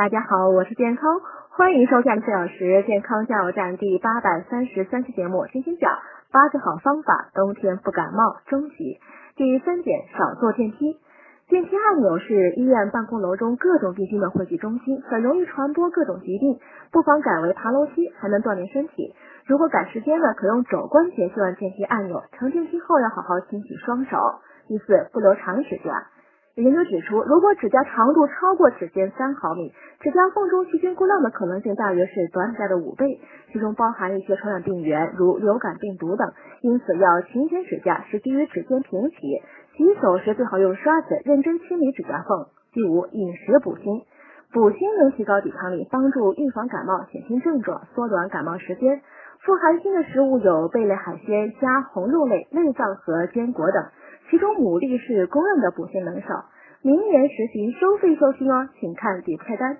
大家好，我是健康，欢迎收看四小时健康加油站第八百三十三期节目，今天讲八个好方法，冬天不感冒。终极第三点，少坐电梯。电梯按钮是医院办公楼中各种病菌的汇集中心，很容易传播各种疾病，不妨改为爬楼梯，还能锻炼身体。如果赶时间呢，可用肘关节去按电梯按钮。乘电梯后要好好清洗双手。第四，不留长指甲。研究指出，如果指甲长度超过指尖三毫米，指甲缝中细菌过量的可能性大约是短指甲的五倍，其中包含一些传染病源，如流感病毒等。因此，要勤剪指甲，使低于指尖平齐。洗手时最好用刷子认真清理指甲缝。第五，饮食补锌，补锌能提高抵抗力，帮助预防感冒，减轻症状，缩短感冒时间。富含锌的食物有贝类海鲜、虾、红肉类、内脏和坚果等。其中牡蛎是公认的补锌能手，明年实行收费授信哦，请看底部菜单。